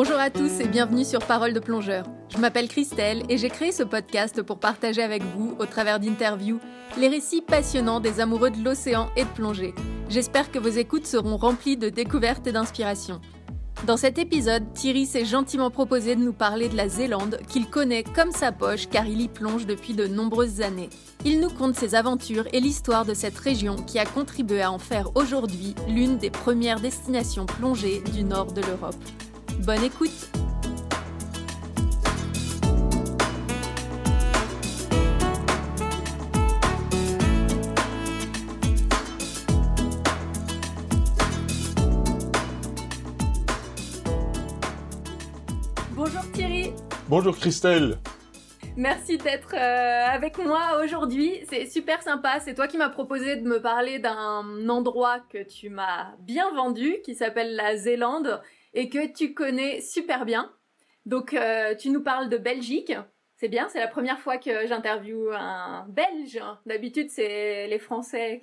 Bonjour à tous et bienvenue sur Parole de plongeur. Je m'appelle Christelle et j'ai créé ce podcast pour partager avec vous, au travers d'interviews, les récits passionnants des amoureux de l'océan et de plongée. J'espère que vos écoutes seront remplies de découvertes et d'inspiration. Dans cet épisode, Thierry s'est gentiment proposé de nous parler de la Zélande, qu'il connaît comme sa poche car il y plonge depuis de nombreuses années. Il nous conte ses aventures et l'histoire de cette région qui a contribué à en faire aujourd'hui l'une des premières destinations plongées du nord de l'Europe. Bonne écoute Bonjour Thierry Bonjour Christelle. Merci d'être euh, avec moi aujourd'hui. C'est super sympa. C'est toi qui m'as proposé de me parler d'un endroit que tu m'as bien vendu, qui s'appelle la Zélande, et que tu connais super bien. Donc, euh, tu nous parles de Belgique. C'est bien, c'est la première fois que j'interviewe un Belge. D'habitude, c'est les Français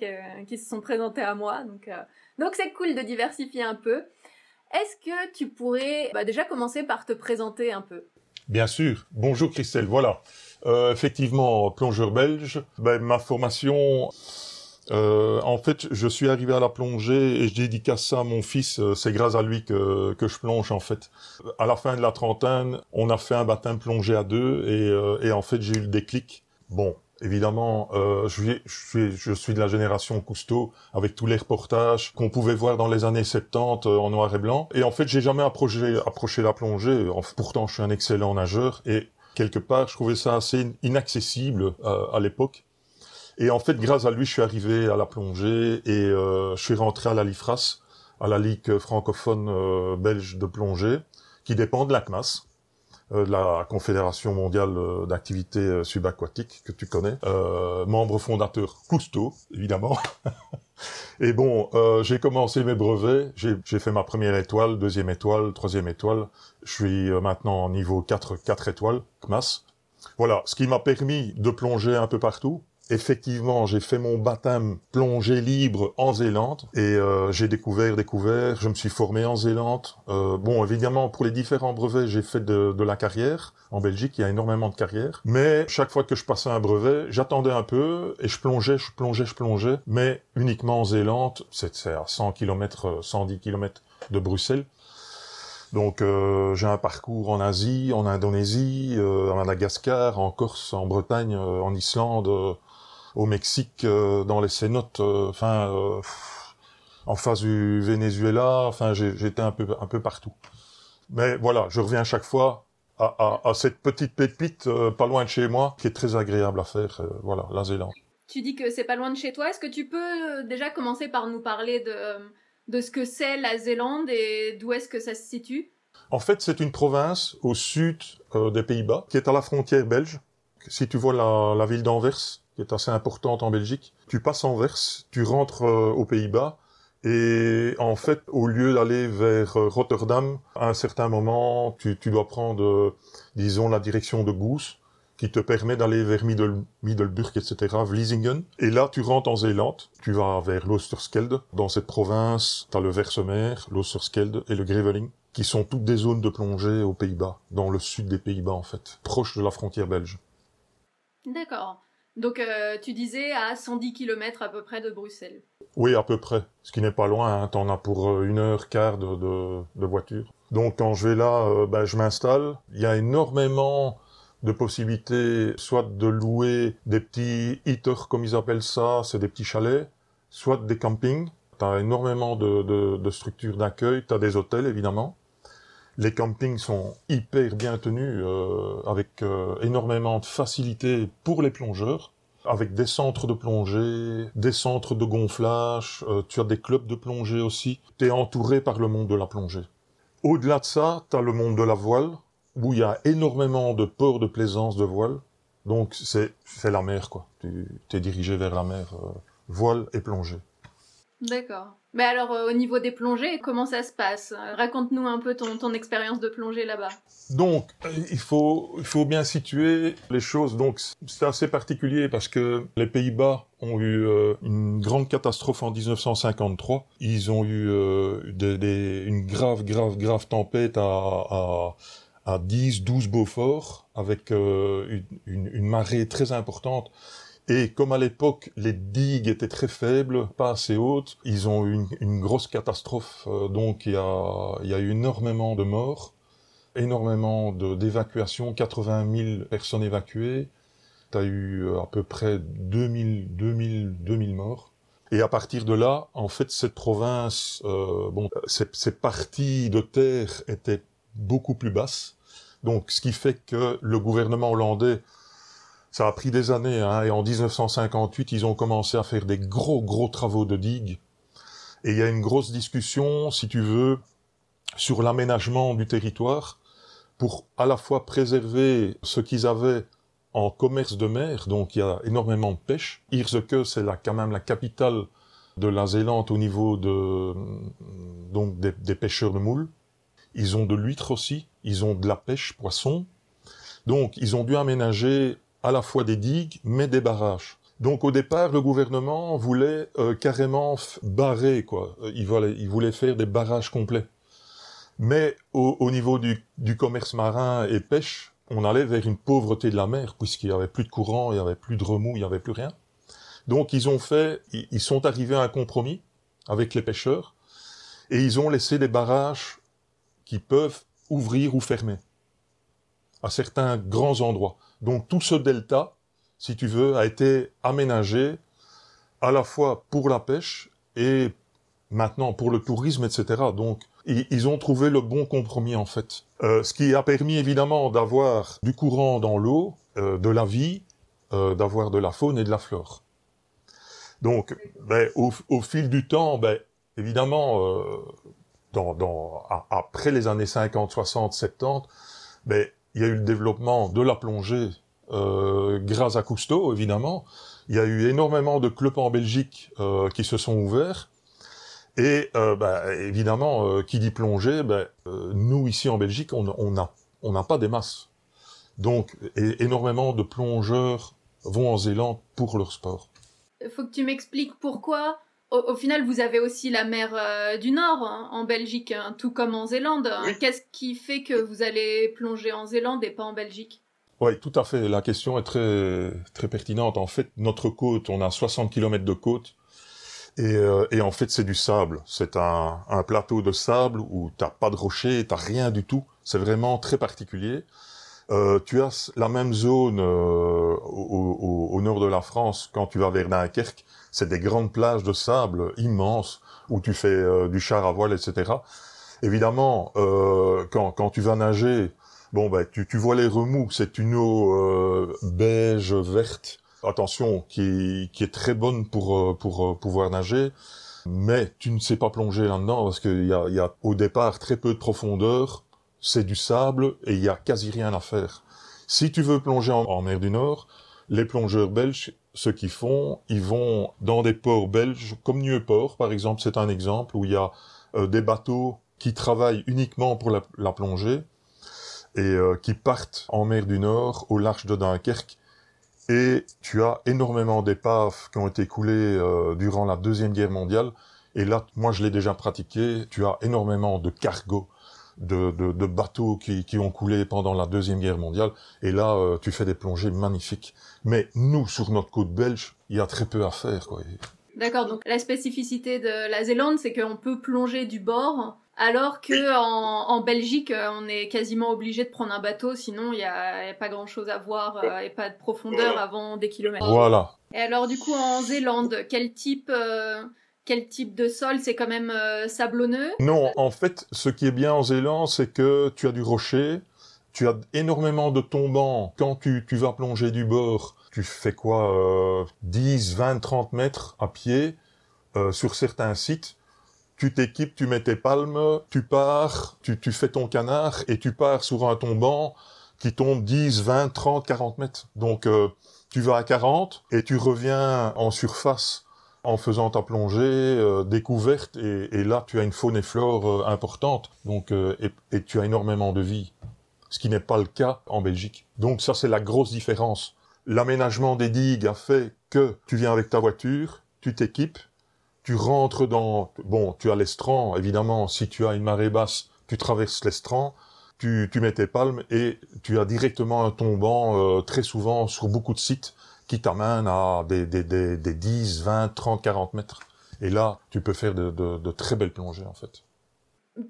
qui se sont présentés à moi. Donc, euh, donc c'est cool de diversifier un peu. Est-ce que tu pourrais bah, déjà commencer par te présenter un peu? Bien sûr. Bonjour Christelle. Voilà. Euh, effectivement, plongeur belge. Ben, ma formation, euh, en fait, je suis arrivé à la plongée et je dédicace ça à mon fils. Euh, C'est grâce à lui que, que je plonge en fait. À la fin de la trentaine, on a fait un baptême plongé à deux et, euh, et en fait j'ai eu le déclic. Bon, évidemment, euh, je, suis, je, suis, de la génération Cousteau avec tous les reportages qu'on pouvait voir dans les années 70 euh, en noir et blanc. Et en fait, j'ai jamais approché, approché la plongée. Pourtant, je suis un excellent nageur et quelque part, je trouvais ça assez inaccessible euh, à l'époque. Et en fait, grâce à lui, je suis arrivé à la plongée et euh, je suis rentré à la LIFRAS, à la Ligue francophone euh, belge de plongée, qui dépend de la CNAS, euh, de la Confédération mondiale euh, d'activités euh, subaquatiques, que tu connais. Membre fondateur Cousteau, évidemment. et bon, j'ai commencé mes brevets, j'ai fait ma première étoile, deuxième étoile, troisième étoile. Je suis maintenant en niveau 4, 4 étoiles, CNAS. Voilà, ce qui m'a permis de plonger un peu partout. Effectivement, j'ai fait mon baptême plongée libre en Zélande et euh, j'ai découvert, découvert. Je me suis formé en Zélande. Euh, bon, évidemment, pour les différents brevets, j'ai fait de, de la carrière. En Belgique, il y a énormément de carrières. Mais chaque fois que je passais un brevet, j'attendais un peu et je plongeais, je plongeais, je plongeais. Mais uniquement en Zélande, c'est à 100 km, 110 km de Bruxelles. Donc euh, j'ai un parcours en Asie, en Indonésie, euh, à Madagascar, en Corse, en Bretagne, euh, en Islande, euh, au Mexique, euh, dans les cénotes, euh, enfin euh, en face du Venezuela, enfin j'étais un peu un peu partout. Mais voilà, je reviens à chaque fois à, à- à cette petite pépite euh, pas loin de chez moi, qui est très agréable à faire. euh, voilà, la Zélande. Tu dis que c'est pas loin de chez toi. Est-ce que tu peux euh, déjà commencer par nous parler de, de ce que c'est la Zélande et d'où est-ce que ça se situe? En fait, c'est une province au sud des Pays-Bas, qui est à la frontière belge. Si tu vois la, la ville d'Anvers, qui est assez importante en Belgique, tu passes Anvers, tu rentres euh, aux Pays-Bas, et en fait, au lieu d'aller vers euh, Rotterdam, à un certain moment, tu, dois prendre, euh, disons, la direction de Goes, qui te permet d'aller vers Middel, Middelburg, etc., Vlissingen. Et là, tu rentres en Zélande, tu vas vers l'Oosterskelde. Dans cette province, tu as le Versemer, l'Oosterskelde et le Greveling qui sont toutes des zones de plongée aux Pays-Bas, dans le sud des Pays-Bas en fait, proche de la frontière belge. D'accord. Donc euh, tu disais à 110 km à peu près de Bruxelles. Oui, à peu près, ce qui n'est pas loin, hein. t'en as pour euh, une heure, quart de, voiture. Donc quand je vais là, ben, je m'installe. Il y a énormément de possibilités, soit de louer des petits heaters, comme ils appellent ça, c'est des petits chalets, soit des campings. T'as énormément de, de, structures d'accueil, t'as des hôtels évidemment. Les campings sont hyper bien tenus, avec énormément de facilités pour les plongeurs, avec des centres de plongée, des centres de gonflage, euh, tu as des clubs de plongée aussi. Tu es entouré par le monde de la plongée. Au-delà de ça, tu as le monde de la voile, où il y a énormément de ports de plaisance de voile. Donc c'est la mer, quoi. Tu es dirigé vers la mer, euh, voile et plongée. D'accord. Mais alors, euh, au niveau des plongées, comment ça se passe? Raconte-nous un peu ton, expérience de plongée là-bas. Donc, il faut, il faut bien situer les choses. Donc, c'est assez particulier parce que les Pays-Bas ont eu euh, une grande catastrophe en 1953. Ils ont eu euh, une grave, grave, grave tempête à, à, à 10, 12 Beaufort avec une marée très importante. Et comme à l'époque, les digues étaient très faibles, pas assez hautes, ils ont eu une, grosse catastrophe. Euh, donc il y a, eu énormément de morts, énormément d'évacuations, 80 000 personnes évacuées. Tu eu euh, à peu près 2000, 2000, 2000 morts. Et à partir de là, en fait, cette province, euh, bon, ces, ces parties de terre étaient beaucoup plus basses. Donc, ce qui fait que le gouvernement hollandais ça a pris des années, hein, et en 1958, ils ont commencé à faire des gros, gros travaux de digues. Et il y a une grosse discussion, si tu veux, sur l'aménagement du territoire pour à la fois préserver ce qu'ils avaient en commerce de mer, donc il y a énormément de pêche. Irseke, c'est quand même la capitale de la Zélande au niveau de donc des pêcheurs de moules. Ils ont de l'huître aussi, ils ont de la pêche poisson. Donc ils ont dû aménager à la fois des digues, mais des barrages. Donc au départ, le gouvernement voulait euh, carrément barrer, quoi. Euh, il voulait, faire des barrages complets. Mais au, au niveau du, du, commerce marin et pêche, on allait vers une pauvreté de la mer, puisqu'il y avait plus de courant, il y avait plus de remous, il y avait plus rien. Donc ils ont fait, ils sont arrivés à un compromis avec les pêcheurs, et ils ont laissé des barrages qui peuvent ouvrir ou fermer à certains grands endroits. Donc tout ce delta, si tu veux, a été aménagé à la fois pour la pêche et maintenant pour le tourisme, etc. Donc ils ont trouvé le bon compromis en fait. Euh, ce qui a permis évidemment d'avoir du courant dans l'eau, euh, de la vie, euh, d'avoir de la faune et de la flore. Donc ben, au, fil du temps, ben, évidemment, après les années 50, 60, 70, ben, il y a eu le développement de la plongée euh, grâce à Cousteau, évidemment. Il y a eu énormément de clubs en Belgique euh, qui se sont ouverts. Et euh, bah, évidemment, qui dit plongée, bah, nous ici en Belgique, on n'a on pas des masses. Donc, énormément de plongeurs vont en Zélande pour leur sport. Faut que tu m'expliques pourquoi au, au, final, vous avez aussi la mer euh, du Nord hein, en Belgique, hein, tout comme en Zélande. Oui. Qu'est-ce qui fait que vous allez plonger en Zélande et pas en Belgique? Oui, tout à fait. La question est très, très pertinente. En fait, notre côte, on a 60 km de côte. Et, euh, et en fait, c'est du sable. C'est un, un, plateau de sable où t'as pas de rocher, t'as rien du tout. C'est vraiment très particulier. Euh, tu as la même zone euh, au, au, au, nord de la France quand tu vas vers Dunkerque c'est des grandes plages de sable immenses où tu fais euh, du char à voile, etc. Évidemment, euh, quand, quand tu vas nager, bon ben tu, tu vois les remous, c'est une eau beige verte. Attention, qui, qui est très bonne pour pour pouvoir nager, mais tu ne sais pas plonger là-dedans parce qu'il y a, y a au départ très peu de profondeur. C'est du sable et il y a quasi rien à faire. Si tu veux plonger en, mer du Nord, les plongeurs belges ce qu'ils font, ils vont dans des ports belges, comme Nieuport par exemple, c'est un exemple où il y a euh, des bateaux qui travaillent uniquement pour la, plongée et euh, qui partent en mer du Nord, au large de Dunkerque. Et tu as énormément d'épaves qui ont été coulées euh, durant la Deuxième Guerre mondiale. Et là, moi, je l'ai déjà pratiqué. Tu as énormément de cargos, de, de, de bateaux qui, qui, ont coulé pendant la Deuxième Guerre mondiale. Et là, euh, tu fais des plongées magnifiques. Mais nous, sur notre côte belge, il y a très peu à faire. Quoi. D'accord, donc la spécificité de la Zélande, c'est qu'on peut plonger du bord, alors que en, en, Belgique, on est quasiment obligé de prendre un bateau, sinon il n'y a, a, pas grand-chose à voir euh, et pas de profondeur avant des kilomètres. Voilà. Et alors du coup, en Zélande, quel type... Euh quel type de sol C'est quand même euh, sablonneux? Non, en fait, ce qui est bien en Zélande, c'est que tu as du rocher, tu as énormément de tombants. Quand tu, vas plonger du bord, tu fais quoi euh, 10, 20, 30 mètres à pied euh, sur certains sites. Tu t'équipes, tu mets tes palmes, tu pars, tu, tu fais ton canard et tu pars sur un tombant qui tombe 10, 20, 30, 40 mètres. Donc, euh, tu vas à 40 et tu reviens en surface en faisant ta plongée euh, découverte et, là tu as une faune et flore euh, importante. Donc et, et, tu as énormément de vie ce qui n'est pas le cas en Belgique. Donc ça c'est la grosse différence. L'aménagement des digues a fait que tu viens avec ta voiture tu t'équipes tu rentres dans bon tu as l'estran évidemment. Si tu as une marée basse tu traverses l'estran tu mets tes palmes et tu as directement un tombant très souvent sur beaucoup de sites qui t'amène à des, des, des, des 10, 20, 30, 40 mètres. Et là, tu peux faire de, de, de très belles plongées, en fait.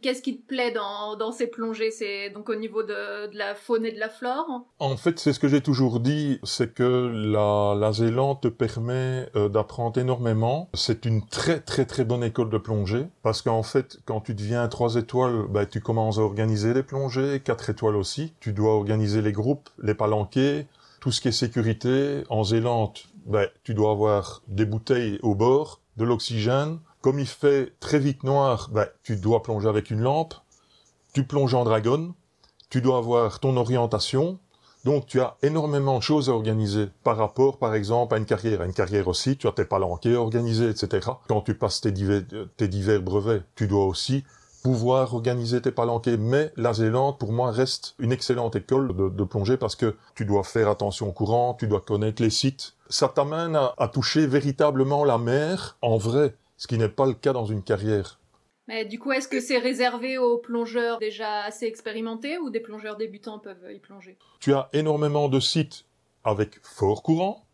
Qu'est-ce qui te plaît dans, dans ces plongées? C'est donc au niveau de, de, la faune et de la flore? En fait, c'est ce que j'ai toujours dit, c'est que la, la Zélande te permet euh, d'apprendre énormément. C'est une très très très bonne école de plongée, parce qu'en fait, quand tu deviens trois étoiles, bah, tu commences à organiser les plongées, quatre étoiles aussi. Tu dois organiser les groupes, les palanquets, tout ce qui est sécurité, en Zélande, ben, tu dois avoir des bouteilles au bord, de l'oxygène. Comme il fait très vite noir, ben, tu dois plonger avec une lampe. Tu plonges en dragon. Tu dois avoir ton orientation. Donc tu as énormément de choses à organiser par rapport, par exemple, à une carrière. À une carrière aussi, tu as tes palanquets organisés, etc. Quand tu passes divers, tes divers brevets, tu dois aussi pouvoir organiser tes palanquets. Mais la Zélande, pour moi, reste une excellente école de, plongée parce que tu dois faire attention au courant, tu dois connaître les sites. Ça t'amène à, toucher véritablement la mer en vrai, ce qui n'est pas le cas dans une carrière. Mais du coup, est-ce que c'est réservé aux plongeurs déjà assez expérimentés ou des plongeurs débutants peuvent y plonger? Tu as énormément de sites avec fort courant,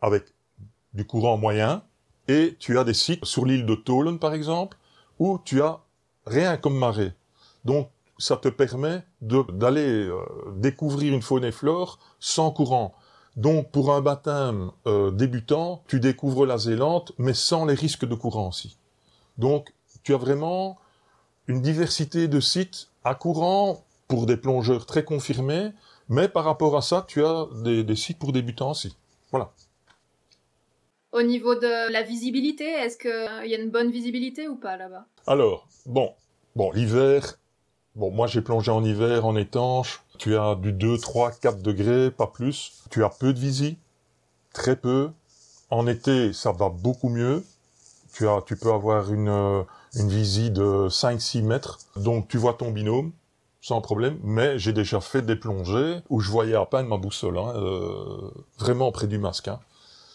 avec du courant moyen, et tu as des sites sur l'île de Tolen, par exemple, où tu as rien comme marée. Donc ça te permet d'aller euh, découvrir une faune et flore sans courant. Donc pour un baptême euh, débutant, tu découvres la Zélande, mais sans les risques de courant aussi. Donc tu as vraiment une diversité de sites à courant pour des plongeurs très confirmés, mais par rapport à ça, tu as des, des sites pour débutants aussi. Voilà. Au niveau de la visibilité, est-ce qu'il euh, y a une bonne visibilité ou pas là-bas? Alors, bon, bon, l'hiver, bon, moi j'ai plongé en hiver en étanche, tu as du 2, 3, 4 degrés, pas plus. Tu as peu de visie, très peu. En été, ça va beaucoup mieux. Tu as, tu peux avoir une, euh, une visie de 5, 6 mètres. Donc tu vois ton binôme, sans problème, mais j'ai déjà fait des plongées où je voyais à peine ma boussole, hein, euh, vraiment près du masque. Hein.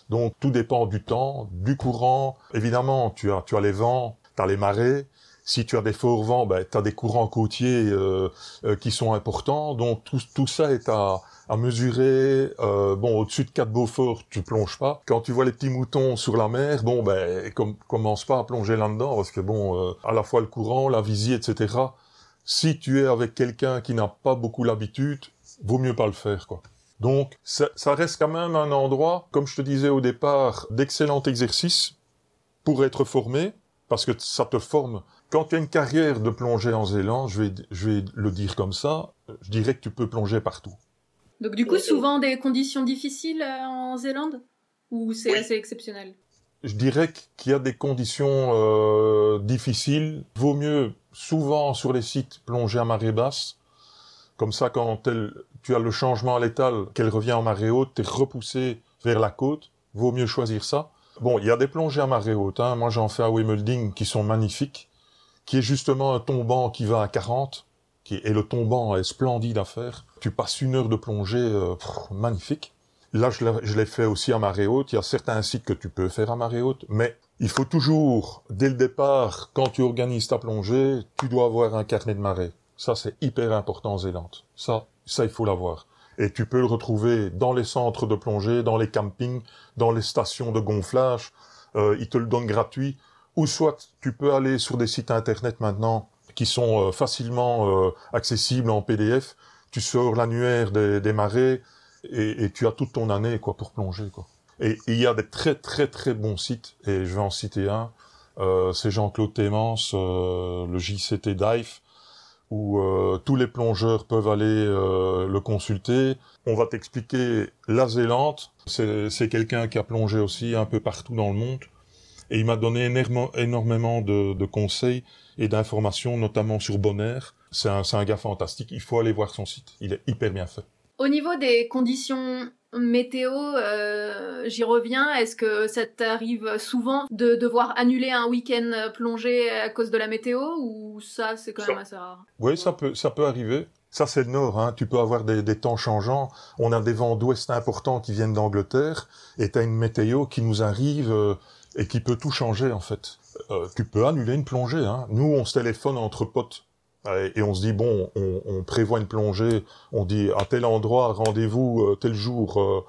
Donc tout dépend du temps, du courant. Évidemment, tu as, tu as les vents, tu as les marées. Si tu as des forts vents, ben, tu as des courants côtiers euh, euh, qui sont importants. Donc tout, tout ça est à, à mesurer. Euh, bon, au-dessus de quatre Beaufort, tu plonges pas. Quand tu vois les petits moutons sur la mer, bon, ben, commence pas à plonger là-dedans parce que bon, à la fois le courant, la visie, etc. Si tu es avec quelqu'un qui n'a pas beaucoup l'habitude, vaut mieux pas le faire, quoi. Donc, ça, reste quand même un endroit, comme je te disais au départ, d'excellent exercice pour être formé, parce que ça te forme. Quand tu as une carrière de plongée en Zélande, je vais, je vais le dire comme ça, je dirais que tu peux plonger partout. Donc du coup, souvent des conditions difficiles euh, en Zélande? Ou c'est assez exceptionnel? Je dirais qu'il y a des conditions euh, difficiles. Vaut mieux souvent sur les sites plonger à marée basse. Comme ça, quand elle, tu as le changement à l'étal, qu'elle revient en marée haute, tu es repoussé vers la côte, vaut mieux choisir ça. Bon, il y a des plongées à marée haute, hein. moi j'en fais à Wimelding qui sont magnifiques, qui est justement un tombant qui va à 40, qui et le tombant est splendide à faire. Tu passes une heure de plongée euh, magnifique. Là, je l'ai fait aussi à marée haute. Il y a certains sites que tu peux faire à marée haute, mais il faut toujours, dès le départ, quand tu organises ta plongée, tu dois avoir un carnet de marée. Ça, c'est hyper important en Zélande. Ça, ça, il faut l'avoir. Et tu peux le retrouver dans les centres de plongée, dans les campings, dans les stations de gonflage. Euh, ils te le donnent gratuit. Ou soit tu peux aller sur des sites internet maintenant qui sont euh, facilement euh, accessibles en PDF. Tu sors l'annuaire des, marées et, et, tu as toute ton année quoi pour plonger quoi. Et il y a des très très très bons sites et je vais en citer un. Euh, c'est Jean-Claude Témence, le JCT Dive où euh, tous les plongeurs peuvent aller euh, le consulter. On va t'expliquer la Zélande. C'est quelqu'un qui a plongé aussi un peu partout dans le monde. Et il m'a donné énormément de, conseils et d'informations, notamment sur Bonaire. C'est un gars fantastique. Il faut aller voir son site. Il est hyper bien fait. Au niveau des conditions météo, euh, j'y reviens. Est-ce que ça t'arrive souvent de devoir annuler un week-end plongé à cause de la météo ou ça c'est quand même assez rare? Oui, ça peut, ça peut arriver. Ça, c'est le nord. Hein. Tu peux avoir des, des, temps changeants. On a des vents d'ouest importants qui viennent d'Angleterre et tu as une météo qui nous arrive euh, et qui peut tout changer, en fait. Euh, tu peux annuler une plongée. Hein. Nous, on se téléphone entre potes et on se dit, bon, on, on prévoit une plongée. On dit, à tel endroit, rendez-vous euh, tel jour euh,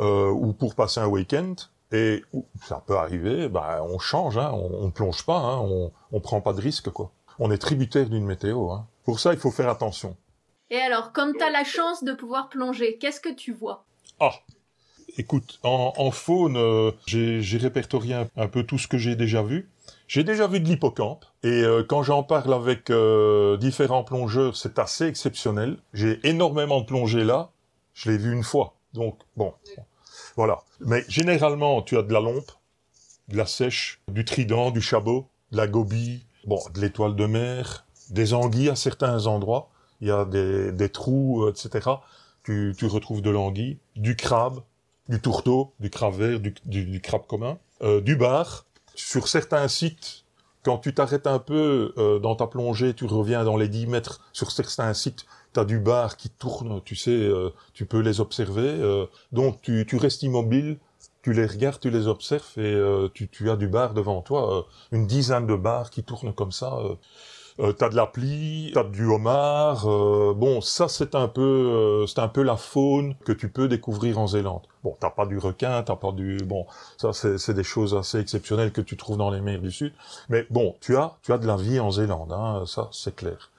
euh, ou pour passer un week-end. Et ça peut arriver, bah, on change, hein, on, on plonge pas, hein, on, on prend pas de risque, quoi. On est tributaire d'une météo. Hein. Pour ça, il faut faire attention. Et alors, comme tu as la chance de pouvoir plonger, qu'est-ce que tu vois? Ah Écoute, en, en faune, euh, j'ai répertorié un, un, peu tout ce que j'ai déjà vu. J'ai déjà vu de l'hippocampe, et euh, quand j'en parle avec euh, différents plongeurs, c'est assez exceptionnel. J'ai énormément de plongées là, je l'ai vu une fois. Donc, bon, voilà. Mais généralement, tu as de la lompe, de la sèche, du trident, du chabot, de la gobie, bon, de l'étoile de mer, des anguilles à certains endroits il y a des, des trous, etc. Tu, tu retrouves de l'anguille, du crabe, du tourteau, du crabe vert, du, du, du crabe commun, euh, du bar. Sur certains sites, quand tu t'arrêtes un peu euh, dans ta plongée, tu reviens dans les 10 mètres, sur certains sites, tu as du bar qui tourne, tu sais, euh, tu peux les observer. euh, donc tu, tu restes immobile, tu les regardes, tu les observes et euh, tu, tu as du bar devant toi, euh, une dizaine de bars qui tournent comme ça. Euh, t'as de la plie, t'as du homard. euh, bon, ça c'est un peu, euh, c'est un peu la faune que tu peux découvrir en Zélande. Bon, t'as pas du requin, t'as pas du, bon, ça c'est, des choses assez exceptionnelles que tu trouves dans les mers du Sud. Mais bon, tu as, tu as de la vie en Zélande, hein, ça c'est clair.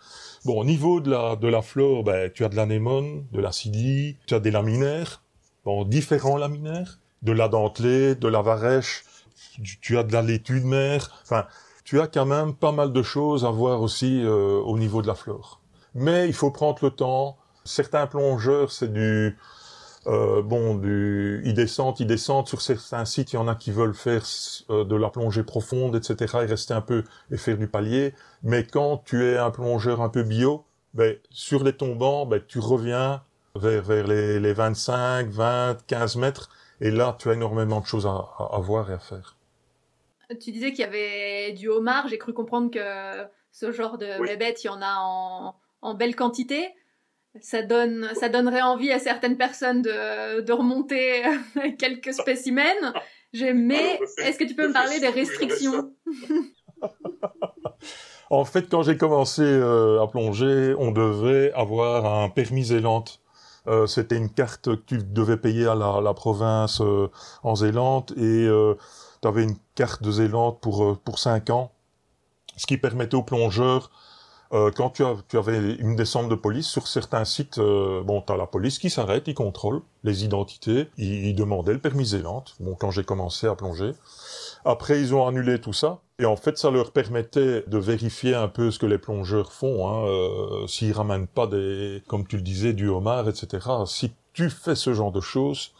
Bon, au niveau de la de la flore, ben tu as de l'anémone, de l'acidie, tu as des laminaires, bon, différents laminaires, de la dentelée, de la varèche, tu, tu as de la laitue de mer, enfin tu as quand même pas mal de choses à voir aussi euh, au niveau de la flore. Mais il faut prendre le temps. Certains plongeurs, c'est du euh, bon, du, ils descendent, ils descendent sur certains sites. Il y en a qui veulent faire euh, de la plongée profonde, etc. et rester un peu et faire du palier. Mais quand tu es un plongeur un peu bio, ben, sur les tombants, ben, tu reviens vers, vers les, les 25, 20, 15 mètres. Et là, tu as énormément de choses à, à, à voir et à faire. Tu disais qu'il y avait du homard. J'ai cru comprendre que ce genre de Oui. bébête, il y en a en, en belle quantité. Ça, donne, ça donnerait envie à certaines personnes de, de remonter quelques spécimens. J'ai- Mais est-ce que tu peux me parler des restrictions? En fait, quand j'ai commencé euh, à plonger, on devait avoir un permis Zélande. Euh, C'était une carte que tu devais payer à la, la province euh, en Zélande et tu avais une carte de Zélande pour euh, pour cinq ans, ce qui permettait aux plongeurs euh, quand tu, as, tu avais une descente de police sur certains sites, euh, bon, t'as la police qui s'arrête, ils contrôlent les identités, ils, ils demandaient le permis Zélande. Bon, quand j'ai commencé à plonger, après ils ont annulé tout ça. Et en fait, ça leur permettait de vérifier un peu ce que les plongeurs font, hein, euh, s'ils ramènent pas des, comme tu le disais, du homard, etc. Si tu fais ce genre de choses,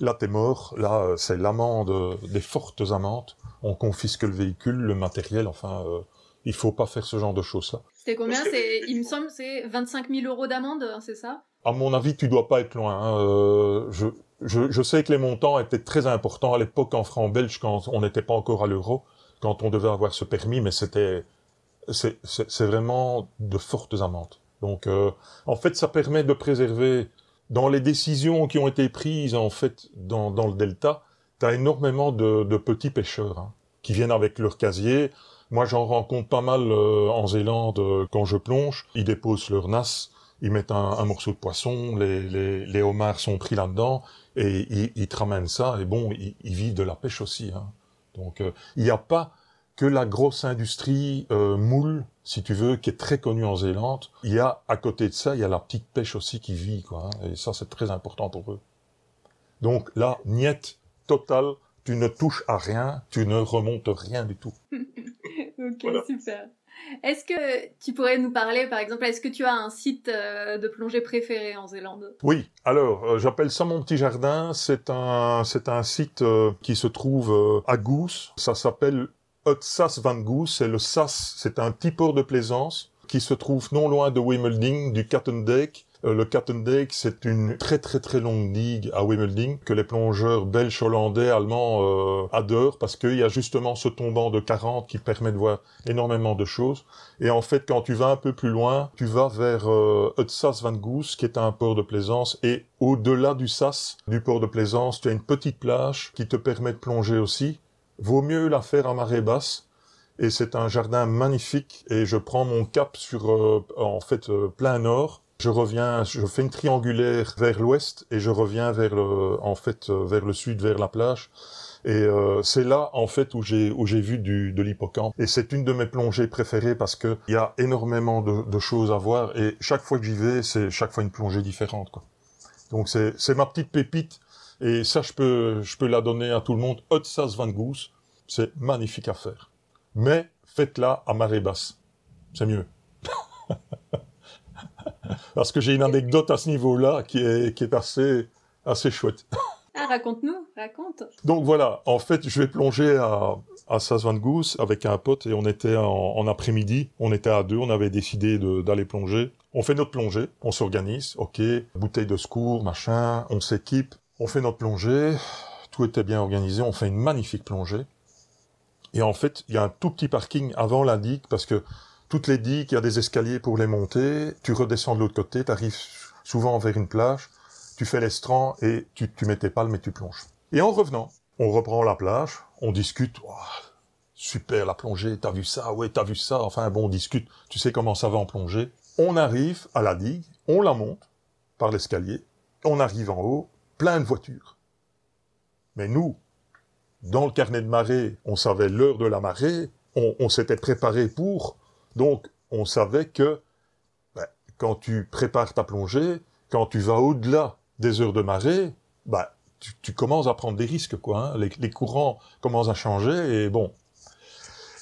là t'es mort. Là, euh, c'est l'amende, euh, des fortes amendes. On confisque le véhicule, le matériel. Enfin, euh, il faut pas faire ce genre de choses-là. C'était combien C'est, Il me semble c'est 25 000 euros d'amende, c'est ça? À mon avis, tu dois pas être loin. hein. Euh, je, je, je sais que les montants étaient très importants à l'époque en francs belges quand on n'était pas encore à l'euro, quand on devait avoir ce permis, mais c'était c'est vraiment de fortes amendes. Donc, euh, en fait, ça permet de préserver dans les décisions qui ont été prises en fait dans, le delta. T'as énormément de, petits pêcheurs hein, qui viennent avec leur casier. Moi, j'en rencontre pas mal euh, en Zélande euh, quand je plonge. Ils déposent leur nas ils mettent un, morceau de poisson, les, les, les homards sont pris là-dedans, et ils, ils te ramènent ça, et bon, ils, ils vivent de la pêche aussi. Hein. Donc, euh, il n'y a pas que la grosse industrie euh, moule, si tu veux, qui est très connue en Zélande. Il y a, à côté de ça, il y a la petite pêche aussi qui vit, quoi. hein, et ça, c'est très important pour eux. Donc là, niette, totale, tu ne touches à rien, tu ne remontes rien du tout. Ok, Voilà. super. Est-ce que tu pourrais nous parler, par exemple, est-ce que tu as un site euh, de plongée préféré en Zélande? Oui, alors euh, j'appelle ça mon petit jardin. C'est un c'est un site euh, qui se trouve euh, à Goose. Ça s'appelle Utsas van Goose. C'est le Sas. C'est un petit port de plaisance qui se trouve non loin de Wimelding, du Katendijk. Euh, le Katendijk, c'est une très très très longue digue à Wimelding que les plongeurs belges, hollandais, allemands euh, adorent parce qu'il y a justement ce tombant de 40 qui permet de voir énormément de choses. Et en fait, quand tu vas un peu plus loin, tu vas vers euh, Van Goes, qui est un port de plaisance, et au-delà du Sas, du port de plaisance, tu as une petite plage qui te permet de plonger aussi. Vaut mieux la faire à marée basse. Et c'est un jardin magnifique et je prends mon cap sur euh, en fait plein nord je reviens, je fais une triangulaire vers l'ouest et je reviens vers le, en fait, euh, vers le sud, vers la plage. Et euh, c'est là, en fait, où j'ai où j'ai vu du, de l'hippocampe. Et c'est une de mes plongées préférées parce que il y a énormément de, de, choses à voir. Et chaque fois que j'y vais, c'est chaque fois une plongée différente. Quoi. Donc c'est ma petite pépite. Et ça, je peux je peux la donner à tout le monde. Hutsas Van Goes, c'est magnifique à faire. Mais faites-la à marée basse. C'est mieux. Parce que j'ai une anecdote à ce niveau-là qui est, qui est assez, assez chouette. Ah, raconte-nous, raconte. Donc voilà, en fait, je vais plonger à, à Goose avec un pote et on était en, après-midi, on était à deux, on avait décidé d'aller plonger. On fait notre plongée, on s'organise, ok, bouteille de secours, machin, on s'équipe, on fait notre plongée, tout était bien organisé, on fait une magnifique plongée. Et en fait, il y a un tout petit parking avant la digue parce que toutes les digues, il y a des escaliers pour les monter, tu redescends de l'autre côté, tu arrives souvent vers une plage, tu fais l'estran et tu, tu mets tes palmes et tu plonges. Et en revenant, on reprend la plage, on discute, super la plongée, t'as vu ça, ouais, t'as vu ça, enfin bon, on discute, tu sais comment ça va en plongée. On arrive à la digue, on la monte par l'escalier, on arrive en haut, plein de voitures. Mais nous, dans le carnet de marée, on savait l'heure de la marée, on, s'était préparé pour, donc, on savait que ben, quand tu prépares ta plongée, quand tu vas au-delà des heures de marée, ben, tu, commences à prendre des risques, quoi. Hein. Les, courants commencent à changer et bon.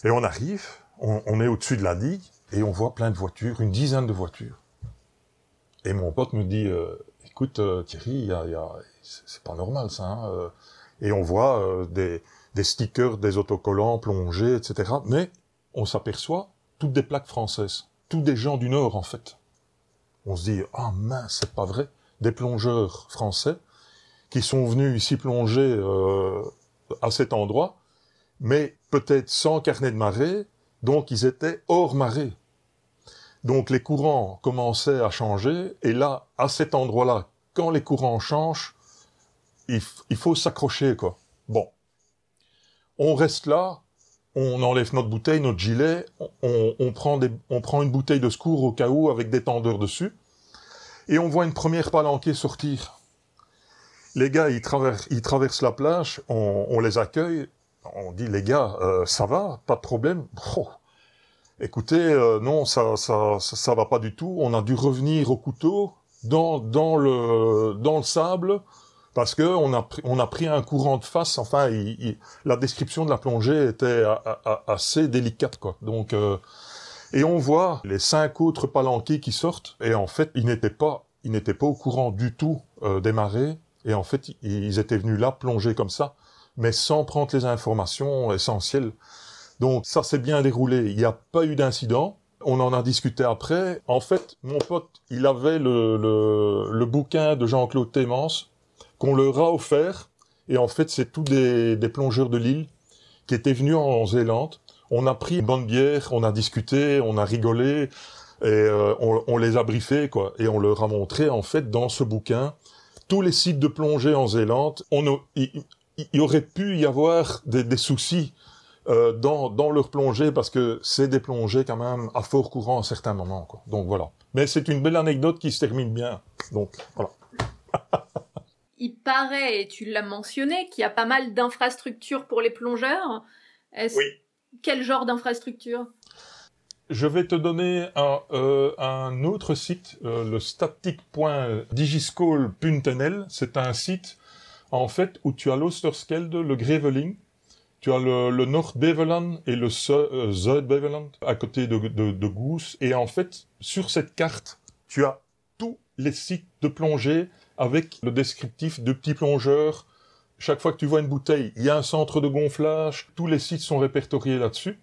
Et on arrive, on, est au-dessus de la digue et on voit plein de voitures, une dizaine de voitures. Et mon pote me dit, euh, écoute euh, Thierry, c'est pas normal ça. Hein, euh. et on voit des, stickers, des autocollants plongés, etc. Mais on s'aperçoit toutes des plaques françaises, tous des gens du Nord en fait. On se dit ah mince c'est pas vrai, des plongeurs français qui sont venus ici plonger à cet endroit, mais peut-être sans carnet de marée, donc ils étaient hors marée. Donc les courants commençaient à changer, et là, à cet endroit-là, quand les courants changent, il, faut s'accrocher, quoi. Bon. On reste là, on enlève notre bouteille, notre gilet, on, prend une bouteille de secours au cas où avec des tendeurs dessus, et on voit une première palanquée sortir. Les gars, ils, traversent, ils traversent la plage, on, les accueille, on dit les gars, euh, ça va, pas de problème. Oh. Écoutez, euh, non, ça, ça, ça, va pas du tout. On a dû revenir au couteau dans, dans le, dans le sable parce que on a pris, on a pris un courant de face. Enfin, la description de la plongée était assez délicate, quoi. Donc, euh, et on voit les cinq autres palanqués qui sortent, et en fait, ils n'étaient pas, ils n'étaient pas au courant du tout euh, des marées, et en fait, ils étaient venus là plonger comme ça, mais sans prendre les informations essentielles. Donc, ça s'est bien déroulé. Il n'y a pas eu d'incident. On en a discuté après. En fait, mon pote, il avait le, le, le bouquin de Jean-Claude Témence qu'on leur a offert. Et en fait, c'est tous des, plongeurs de l'île qui étaient venus en Zélande. On a pris une bonne bière, on a discuté, on a rigolé, et euh, on, les a briefés, quoi. Et on leur a montré, en fait, dans ce bouquin, tous les sites de plongée en Zélande. On il, y aurait pu y avoir des, soucis euh, dans, dans leur plongée parce que c'est des plongées quand même à fort courant à certains moments. Quoi. Donc voilà. Mais c'est une belle anecdote qui se termine bien. Donc voilà. il paraît, et tu l'as mentionné, qu'il y a pas mal d'infrastructures pour les plongeurs. Oui. Quel genre d'infrastructure je vais te donner un, euh, autre site, euh, le static.digischool.nl. C'est un site, en fait, où tu as l'Osterskelde, le Greveling, tu as le, le Beveland et le euh, Zuid-Beveland à côté de, de, de Goose. Et en fait, sur cette carte, tu as tous les sites de plongée avec le descriptif de petits plongeurs. Chaque fois que tu vois une bouteille, il y a un centre de gonflage. Tous les sites sont répertoriés là-dessus.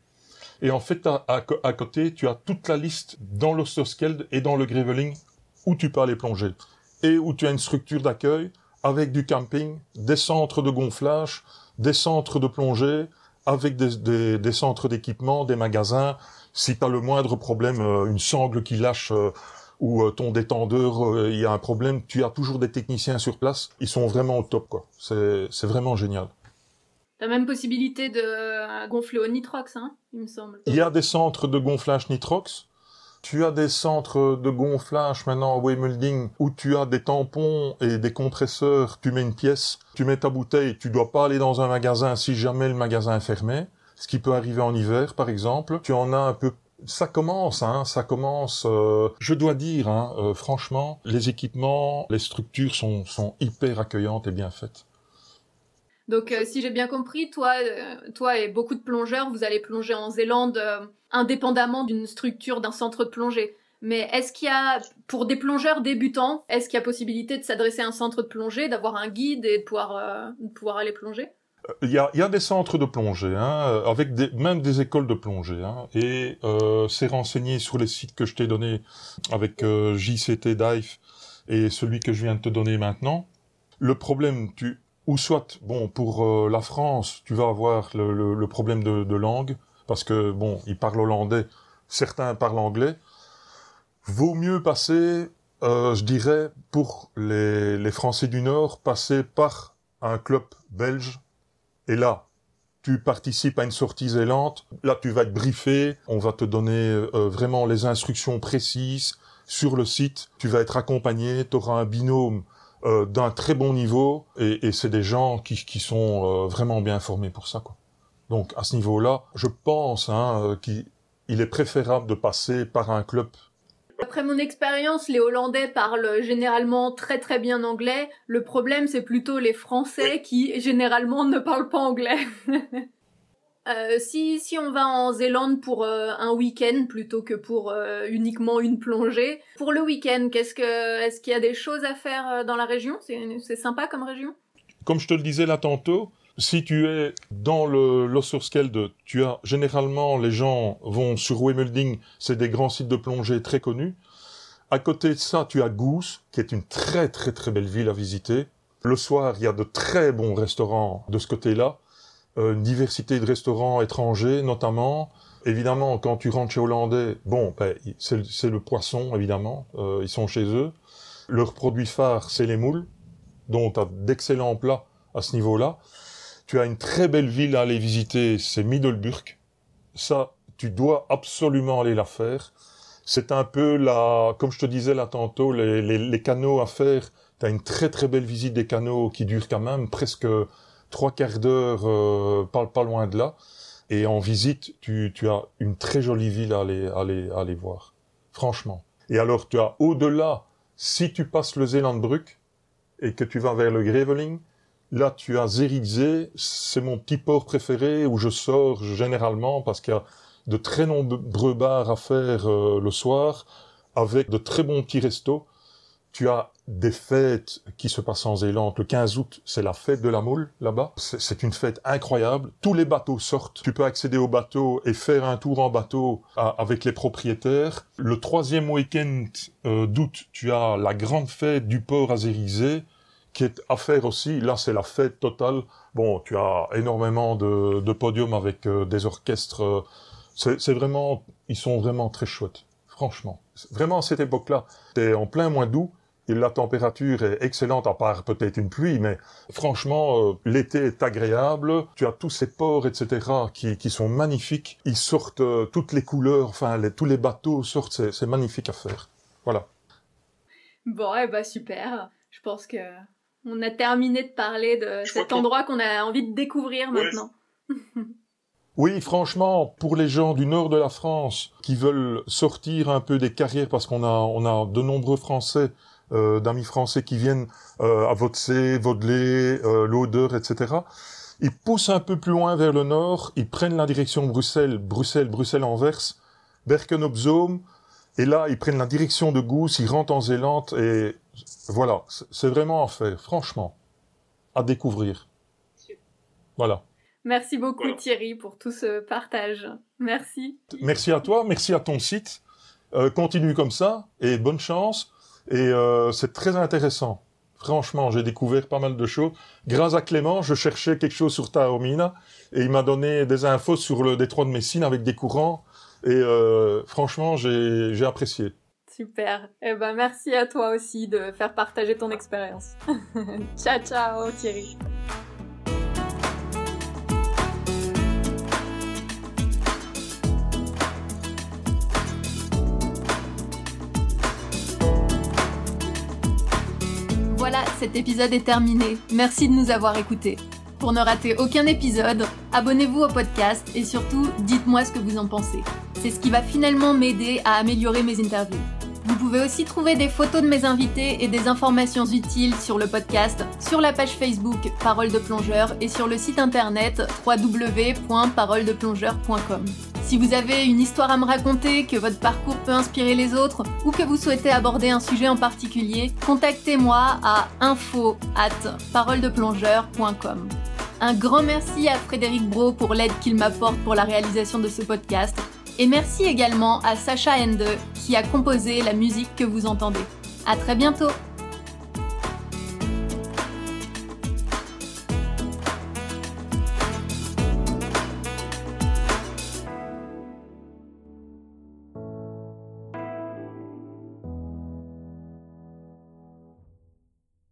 Et en fait, à, côté, tu as toute la liste dans l'Osterskeld et dans le Greveling où tu peux aller plonger et où tu as une structure d'accueil avec du camping, des centres de gonflage, des centres de plongée, avec des, centres d'équipement, des magasins. Si tu as le moindre problème, euh, une sangle qui lâche euh, ou euh, ton détendeur, il y a un problème, tu as toujours des techniciens sur place. Ils sont vraiment au top, quoi. C'est vraiment génial. La même possibilité de gonfler au nitrox, hein, il me semble. Il y a des centres de gonflage nitrox. Tu as des centres de gonflage maintenant à où tu as des tampons et des compresseurs. Tu mets une pièce, tu mets ta bouteille. Tu dois pas aller dans un magasin si jamais le magasin est fermé. Ce qui peut arriver en hiver, par exemple. Tu en as un peu ça commence, hein, ça commence. Euh, je dois dire, hein, euh, franchement, les équipements, les structures sont, sont hyper accueillantes et bien faites. Donc, euh, si j'ai bien compris, toi, toi et beaucoup de plongeurs, vous allez plonger en Zélande indépendamment d'une structure, d'un centre de plongée. Mais est-ce qu'il y a, pour des plongeurs débutants, est-ce qu'il y a possibilité de s'adresser à un centre de plongée, d'avoir un guide et de pouvoir, euh, aller plonger? Euh, il y, a, des centres de plongée, hein, euh, avec même des écoles de plongée, hein, et euh, c'est renseigné sur les sites que je t'ai donnés avec JCT Dive et celui que je viens de te donner maintenant. Le problème, tu, ou soit, bon, pour la France, tu vas avoir le, problème de, langue, parce que bon, ils parlent hollandais, certains parlent anglais. Vaut mieux passer, euh, je dirais, pour les, Français du Nord, passer par un club belge. Et là, tu participes à une sortie zélante. Là, tu vas être briefé. On va te donner euh, vraiment les instructions précises sur le site. Tu vas être accompagné. Tu auras un binôme euh, d'un très bon niveau. Et, et c'est des gens qui, qui sont euh, vraiment bien formés pour ça. Quoi. Donc à ce niveau-là, je pense hein, euh, qu'il est préférable de passer par un club. Après mon expérience, les Hollandais parlent généralement très très bien anglais. Le problème, c'est plutôt les Français qui généralement ne parlent pas anglais. Euh, si, si on va en Zélande pour euh, un week-end plutôt que pour uniquement une plongée, pour le week-end, qu'est-ce que, est-ce qu'il y a des choses à faire dans la région? C'est sympa comme région? Comme je te le disais là tantôt, si tu es dans le tu as généralement les gens vont sur Wemelding, c'est des grands sites de plongée très connus. À côté de ça, tu as Goose, qui est une très très très belle ville à visiter. Le soir, il y a de très bons restaurants de ce côté-là, euh, une diversité de restaurants étrangers notamment. Évidemment, quand tu rentres chez Hollandais, bon, ben, c'est le poisson évidemment, euh, ils sont chez eux. Leur produit phare, c'est les moules, dont tu as d'excellents plats à ce niveau-là. Tu as une très belle ville à aller visiter, c'est Middelburg. Ça, tu dois absolument aller la faire. C'est un peu la, comme je te disais là tantôt, les, les, canaux à faire. Tu as une très très belle visite des canaux qui dure quand même presque trois quarts d'heure, euh, pas, pas loin de là. Et en visite, tu, tu as une très jolie ville à aller, aller, aller voir. Franchement. Et alors, tu as au-delà, si tu passes le Zeelandbrück et que tu vas vers le Greveling, Là, tu as Zeridze, c'est mon petit port préféré où je sors généralement parce qu'il y a de très nombreux bars à faire euh, le soir avec de très bons petits restos. Tu as des fêtes qui se passent en Zélande. Le 15 août, c'est la fête de la moule là-bas. C'est une fête incroyable. Tous les bateaux sortent. Tu peux accéder au bateau et faire un tour en bateau avec les propriétaires. Le troisième week-end euh, d'août, tu as la grande fête du port Zeridze qui est à faire aussi. Là, c'est la fête totale. Bon, tu as énormément de, de podiums avec euh, des orchestres. c'est vraiment, ils sont vraiment très chouettes, franchement. Vraiment, à cette époque-là, t'es en plein mois d'août. Et la température est excellente, à part peut-être une pluie, mais franchement, euh, l'été est agréable. Tu as tous ces ports, etc., qui, qui sont magnifiques. Ils sortent euh, toutes les couleurs, enfin, les, tous les bateaux sortent, c'est magnifique à faire. Voilà. Bon, eh ben super. Je pense que on a terminé de parler de cet endroit qu'on a envie de découvrir maintenant. Oui, franchement, pour les gens du nord de la France qui veulent sortir un peu des carrières, parce qu'on a, on a de nombreux Français, d'amis français qui viennent euh, à Votsé, Vaudelet, euh, l'Odeur, etc. Ils poussent un peu plus loin vers le nord, ils prennent la direction Bruxelles, Bruxelles, Bruxelles-Anvers, Berken-op-Zoom, et là, ils prennent la direction de Goose, ils rentrent en Zélande, et voilà, c'est vraiment à faire, franchement, à découvrir. Voilà. Merci beaucoup Thierry pour tout ce partage. Merci. Merci à toi, merci à ton site. Euh, continue comme ça et bonne chance. Et euh, c'est très intéressant. Franchement, j'ai découvert pas mal de choses. Grâce à Clément, je cherchais quelque chose sur Taormina et il m'a donné des infos sur le détroit de Messine avec des courants. Et euh, franchement, j'ai apprécié. Super. Eh ben, merci à toi aussi de faire partager ton expérience. ciao, ciao, Thierry. Cet épisode est terminé. Merci de nous avoir écoutés. Pour ne rater aucun épisode, abonnez-vous au podcast et surtout, dites-moi ce que vous en pensez. C'est ce qui va finalement m'aider à améliorer mes interviews. Vous pouvez aussi trouver des photos de mes invités et des informations utiles sur le podcast, sur la page Facebook Parole de plongeur et sur le site internet www.paroledeplongeur.com. Si vous avez une histoire à me raconter, que votre parcours peut inspirer les autres ou que vous souhaitez aborder un sujet en particulier, contactez-moi à info at paroledeplongeur.com. Un grand merci à Frédéric Bro pour l'aide qu'il m'apporte pour la réalisation de ce podcast. Et merci également à Sacha Ende qui a composé la musique que vous entendez. À très bientôt!